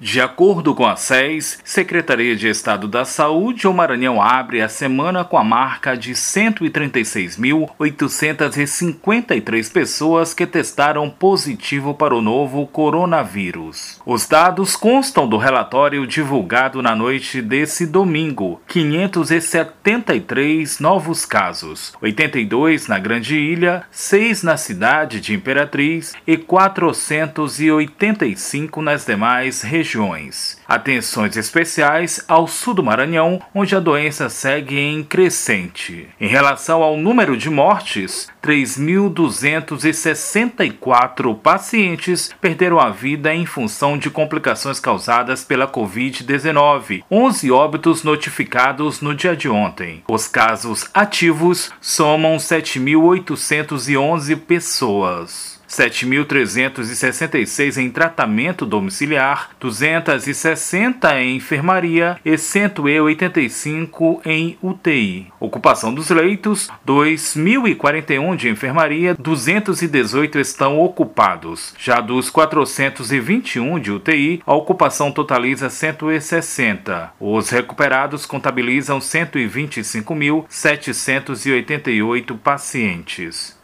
De acordo com a SES, Secretaria de Estado da Saúde, o Maranhão abre a semana com a marca de 136.853 pessoas que testaram positivo para o novo coronavírus. Os dados constam do relatório divulgado na noite desse domingo: 573 novos casos, 82 na Grande Ilha, 6 na cidade de Imperatriz e 485 nas demais regiões regiões. Atenções especiais ao sul do Maranhão, onde a doença segue em crescente. Em relação ao número de mortes, 3.264 pacientes perderam a vida em função de complicações causadas pela Covid-19, 11 óbitos notificados no dia de ontem. Os casos ativos somam 7.811 pessoas. 7.366 em tratamento domiciliar, 260 em enfermaria e 185 em UTI. Ocupação dos leitos: 2.041 de enfermaria, 218 estão ocupados. Já dos 421 de UTI, a ocupação totaliza 160. Os recuperados contabilizam 125.788 pacientes